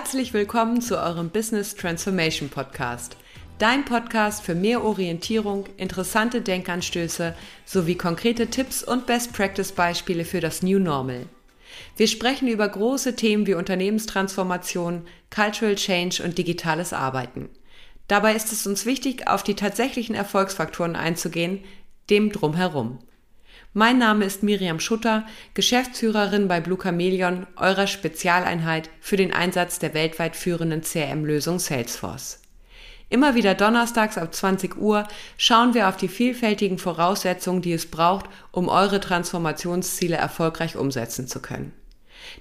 Herzlich willkommen zu eurem Business Transformation Podcast. Dein Podcast für mehr Orientierung, interessante Denkanstöße sowie konkrete Tipps und Best Practice Beispiele für das New Normal. Wir sprechen über große Themen wie Unternehmenstransformation, Cultural Change und digitales Arbeiten. Dabei ist es uns wichtig, auf die tatsächlichen Erfolgsfaktoren einzugehen, dem drumherum. Mein Name ist Miriam Schutter, Geschäftsführerin bei Blue Chameleon, eurer Spezialeinheit für den Einsatz der weltweit führenden CRM-Lösung Salesforce. Immer wieder donnerstags ab 20 Uhr schauen wir auf die vielfältigen Voraussetzungen, die es braucht, um eure Transformationsziele erfolgreich umsetzen zu können.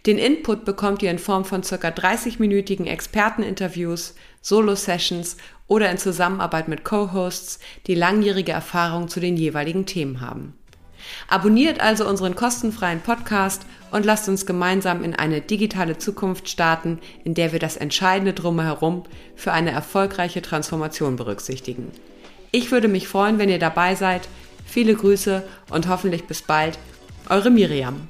Den Input bekommt ihr in Form von circa 30-minütigen Experteninterviews, Solo-Sessions oder in Zusammenarbeit mit Co-Hosts, die langjährige Erfahrung zu den jeweiligen Themen haben. Abonniert also unseren kostenfreien Podcast und lasst uns gemeinsam in eine digitale Zukunft starten, in der wir das Entscheidende drumherum für eine erfolgreiche Transformation berücksichtigen. Ich würde mich freuen, wenn ihr dabei seid. Viele Grüße und hoffentlich bis bald. Eure Miriam.